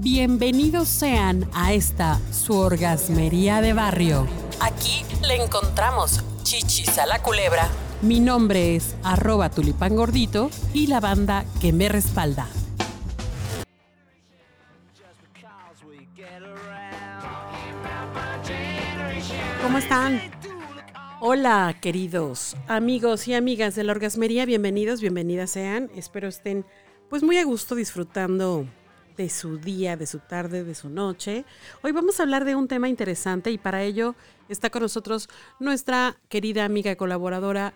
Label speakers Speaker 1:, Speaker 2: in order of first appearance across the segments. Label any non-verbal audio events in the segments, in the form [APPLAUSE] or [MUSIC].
Speaker 1: Bienvenidos sean a esta su orgasmería de barrio. Aquí le encontramos chichis a la culebra. Mi nombre es arroba tulipán gordito y la banda que me respalda. ¿Cómo están? Hola, queridos amigos y amigas de la orgasmería, bienvenidos, bienvenidas sean. Espero estén pues muy a gusto disfrutando de su día, de su tarde, de su noche. Hoy vamos a hablar de un tema interesante y para ello está con nosotros nuestra querida amiga y colaboradora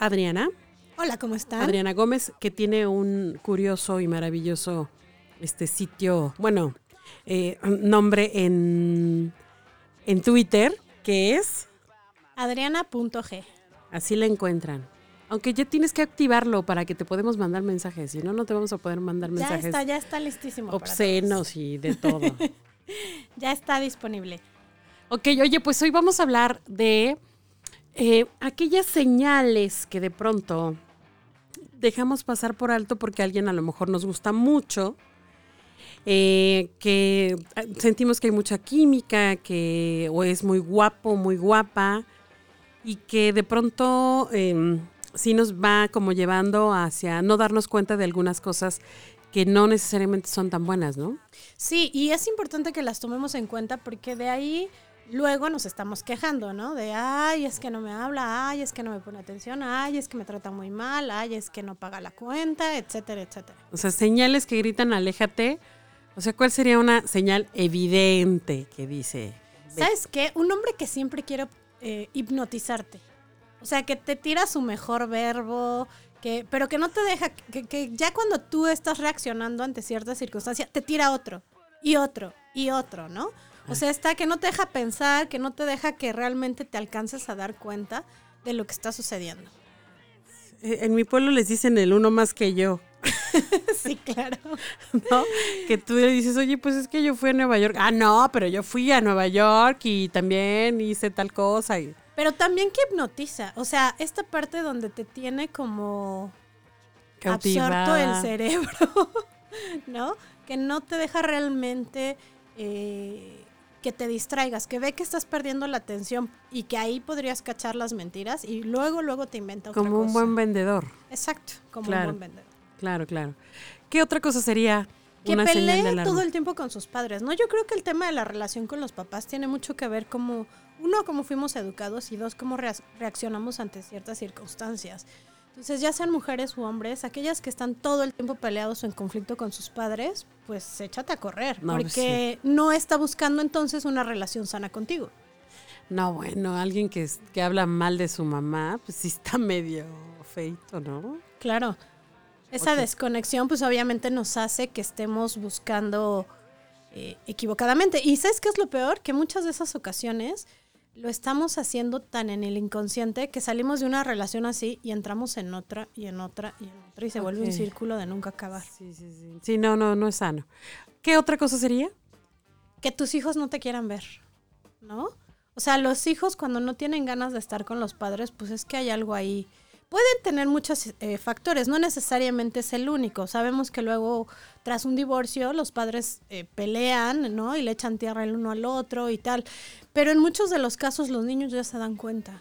Speaker 1: Adriana.
Speaker 2: Hola, ¿cómo están?
Speaker 1: Adriana Gómez, que tiene un curioso y maravilloso este sitio, bueno, eh, nombre en, en Twitter, que es
Speaker 2: Adriana.g.
Speaker 1: Así la encuentran. Aunque ya tienes que activarlo para que te podemos mandar mensajes, si no, no te vamos a poder mandar mensajes.
Speaker 2: Ya está, ya está listísimo.
Speaker 1: Obscenos y de todo. [LAUGHS]
Speaker 2: ya está disponible.
Speaker 1: Ok, oye, pues hoy vamos a hablar de eh, aquellas señales que de pronto dejamos pasar por alto porque alguien a lo mejor nos gusta mucho, eh, que ah, sentimos que hay mucha química, que o es muy guapo, muy guapa, y que de pronto em, sí nos va como llevando hacia no darnos cuenta de algunas cosas que no necesariamente son tan buenas, ¿no?
Speaker 2: Sí, y es importante que las tomemos en cuenta porque de ahí luego nos estamos quejando, ¿no? De, ay, es que no me habla, ay, es que no me pone atención, ay, es que me trata muy mal, ay, es que no paga la cuenta, etcétera, etcétera.
Speaker 1: O sea, señales que gritan, aléjate. O sea, ¿cuál sería una señal evidente que dice?
Speaker 2: ¿Sabes qué? Un hombre que siempre quiere eh, hipnotizarte. O sea, que te tira su mejor verbo, que, pero que no te deja, que, que ya cuando tú estás reaccionando ante ciertas circunstancias, te tira otro, y otro, y otro, ¿no? O sea, está que no te deja pensar, que no te deja que realmente te alcances a dar cuenta de lo que está sucediendo.
Speaker 1: Eh, En mi pueblo les dicen el uno más que yo, [LAUGHS]
Speaker 2: sí, claro. [LAUGHS]
Speaker 1: ¿no? Que tú le dices, oye, pues es que yo fui a Nueva York. Ah, no, pero yo fui a Nueva York y también hice tal cosa. Y...
Speaker 2: Pero también que hipnotiza. O sea, esta parte donde te tiene como absorto el cerebro, [LAUGHS] ¿no? Que no te deja realmente eh, que te distraigas, que ve que estás perdiendo la atención y que ahí podrías cachar las mentiras y luego, luego te inventa otra
Speaker 1: Como un buen vendedor.
Speaker 2: Exacto, como
Speaker 1: Claro.
Speaker 2: un buen vendedor.
Speaker 1: Claro, claro. ¿Qué otra cosa sería
Speaker 2: Que
Speaker 1: una
Speaker 2: pelee todo el tiempo con sus padres, ¿no? Yo creo que el tema de la relación con los papás tiene mucho que ver como, uno, cómo fuimos educados y dos, cómo rea- reaccionamos ante ciertas circunstancias. Entonces, ya sean mujeres u hombres, aquellas que están todo el tiempo peleados o en conflicto con sus padres, pues échate a correr,
Speaker 1: No,
Speaker 2: porque no está buscando entonces una relación sana contigo.
Speaker 1: No, bueno, alguien que, que habla mal de su mamá, pues sí está [LAUGHS] medio feito, ¿no?
Speaker 2: Claro. Esa desconexión, pues obviamente nos hace que estemos buscando eh, equivocadamente. Y ¿sabes qué es lo peor? Que muchas de esas ocasiones lo estamos haciendo tan en el inconsciente que salimos de una relación así y entramos en otra y en otra y en otra y se vuelve un círculo de nunca acabar.
Speaker 1: Sí, sí, sí. Sí, no, no, no es sano. ¿Qué otra cosa sería?
Speaker 2: Que tus hijos no te quieran ver, ¿no? O sea, los hijos cuando no tienen ganas de estar con los padres, pues es que hay algo ahí. Pueden tener muchos eh, factores, no necesariamente es el único. Sabemos que luego, tras un divorcio, los padres eh, pelean, ¿no? Y le echan tierra el uno al otro y tal. Pero en muchos de los casos los niños ya se dan cuenta.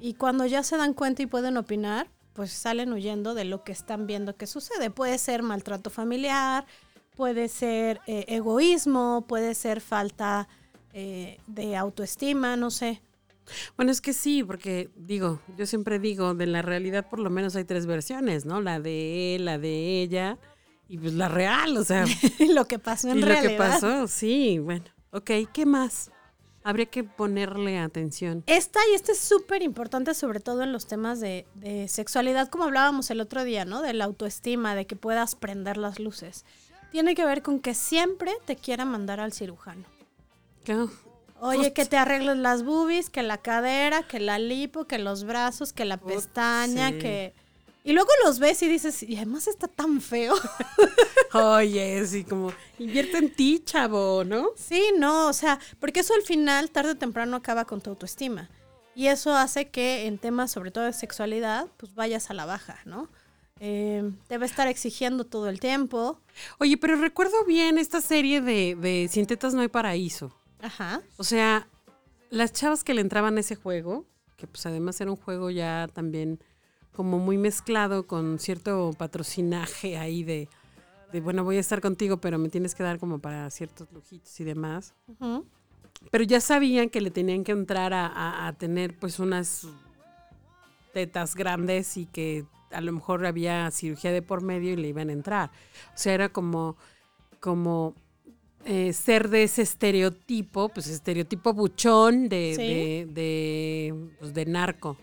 Speaker 2: Y cuando ya se dan cuenta y pueden opinar, pues salen huyendo de lo que están viendo que sucede. Puede ser maltrato familiar, puede ser eh, egoísmo, puede ser falta eh, de autoestima, no sé.
Speaker 1: Bueno, es que sí, porque digo, yo siempre digo, de la realidad por lo menos hay tres versiones, ¿no? La de él, la de ella y pues la real, o sea, [LAUGHS]
Speaker 2: lo que pasó en
Speaker 1: y lo
Speaker 2: realidad.
Speaker 1: que pasó, sí, bueno. Ok, ¿qué más? Habría que ponerle atención.
Speaker 2: Esta y esta es súper importante, sobre todo en los temas de, de sexualidad, como hablábamos el otro día, ¿no? De la autoestima, de que puedas prender las luces. Tiene que ver con que siempre te quiera mandar al cirujano.
Speaker 1: ¿Qué?
Speaker 2: Oye, que te arregles las boobies, que la cadera, que la lipo, que los brazos, que la
Speaker 1: Put,
Speaker 2: pestaña,
Speaker 1: sí.
Speaker 2: que... Y luego los ves y dices, y además está tan feo. [LAUGHS]
Speaker 1: Oye, sí, como invierte en ti, chavo, ¿no?
Speaker 2: Sí, no, o sea, porque eso al final, tarde o temprano, acaba con tu autoestima. Y eso hace que en temas, sobre todo de sexualidad, pues vayas a la baja, ¿no? eh, te va a estar exigiendo todo el tiempo.
Speaker 1: Oye, pero recuerdo bien esta serie de, de Sin tetas no hay paraíso.
Speaker 2: Ajá.
Speaker 1: O sea, las chavas que le entraban a ese juego, que pues además era un juego ya también como muy mezclado con cierto patrocinaje ahí de, de, bueno, voy a estar contigo, pero me tienes que dar como para ciertos lujitos y demás. Pero ya sabían que le tenían que entrar a, a- a tener pues unas tetas grandes y que a lo mejor había cirugía de por medio y le iban a entrar. O sea, era como, como eh, ser de ese estereotipo, pues estereotipo buchón de,
Speaker 2: Sí.
Speaker 1: de, de, pues, de narco.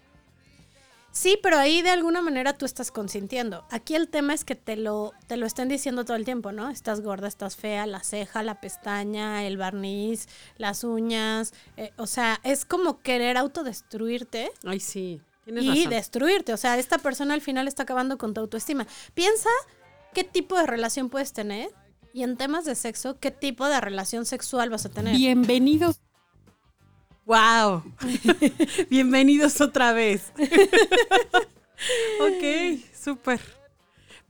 Speaker 2: Sí, pero ahí de alguna manera tú estás consintiendo. Aquí el tema es que te lo, te lo estén diciendo todo el tiempo, ¿no? Estás gorda, estás fea, la ceja, la pestaña, el barniz, las uñas. eh, o sea, es como querer autodestruirte
Speaker 1: Ay, sí, tienes
Speaker 2: y
Speaker 1: razón.
Speaker 2: destruirte. O sea, esta persona al final está acabando con tu autoestima. Piensa qué tipo de relación puedes tener y en temas de sexo, qué tipo de relación sexual vas a tener.
Speaker 1: Bienvenidos. ¡Wow! [LAUGHS] Bienvenidos otra vez. [LAUGHS] ok, súper.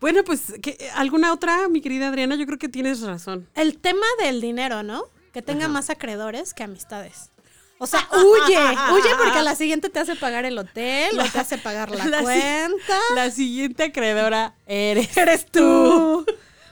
Speaker 1: Bueno, pues, ¿qué- ¿alguna otra, mi querida Adriana? Yo creo que tienes razón.
Speaker 2: El tema del dinero, ¿no? Que tenga
Speaker 1: Ajá.
Speaker 2: más acreedores que amistades. O sea, [LAUGHS] huye, huye porque a la siguiente te hace pagar el hotel, o te hace pagar la,
Speaker 1: La si-
Speaker 2: cuenta.
Speaker 1: La siguiente acreedora eres.
Speaker 2: Eres tú.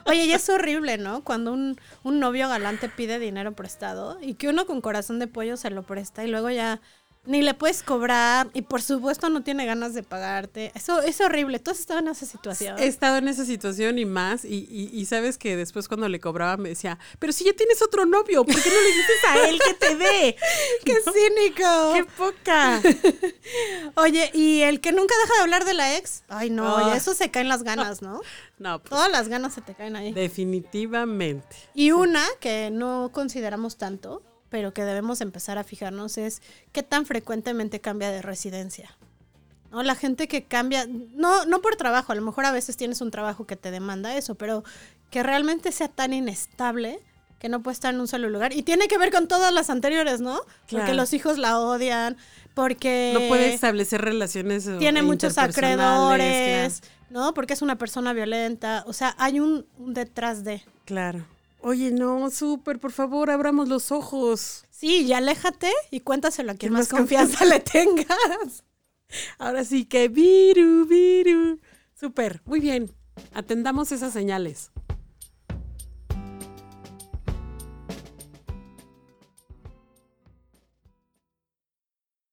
Speaker 2: Oye, y es horrible, ¿no? Cuando un, un novio galante pide dinero prestado y que uno con corazón de pollo se lo presta y luego ya ni le puedes cobrar y por supuesto no tiene ganas de pagarte. Eso es horrible. Tú has estado en esa situación.
Speaker 1: He estado en esa situación y más, y, y- y sabes que después cuando le cobraba me decía, pero si ya tienes otro novio, ¿por qué no le dices a él que te dé? [LAUGHS]
Speaker 2: ¡Qué cínico!
Speaker 1: ¡Qué poca! [LAUGHS]
Speaker 2: Oye, y el que nunca deja de hablar de la ex. Ay, no,
Speaker 1: Ah.
Speaker 2: eso se caen las ganas, ¿no? [LAUGHS]
Speaker 1: No, pues,
Speaker 2: Todas las ganas se te caen ahí.
Speaker 1: definitivamente.
Speaker 2: Y una que no consideramos tanto, pero que debemos empezar a fijarnos es qué tan frecuentemente cambia de residencia. ¿No? La gente que cambia, no, no por trabajo, a lo mejor a veces tienes un trabajo que te demanda eso, pero que realmente sea tan inestable que no puede estar en un solo lugar. Y tiene que ver con todas las anteriores, ¿no? Porque los hijos la odian, porque
Speaker 1: No puede establecer relaciones. eh,
Speaker 2: tiene muchos acreedores, ¿no? Porque es una persona violenta. O sea, hay un, un detrás de.
Speaker 1: Claro. Oye, no, súper, por favor, abramos los ojos.
Speaker 2: Sí, y aléjate y cuéntaselo a quien
Speaker 1: ¿Quién
Speaker 2: más
Speaker 1: más
Speaker 2: confianza le tengas. [LAUGHS]
Speaker 1: Ahora sí que viru, viru. Súper, muy bien. Atendamos esas señales.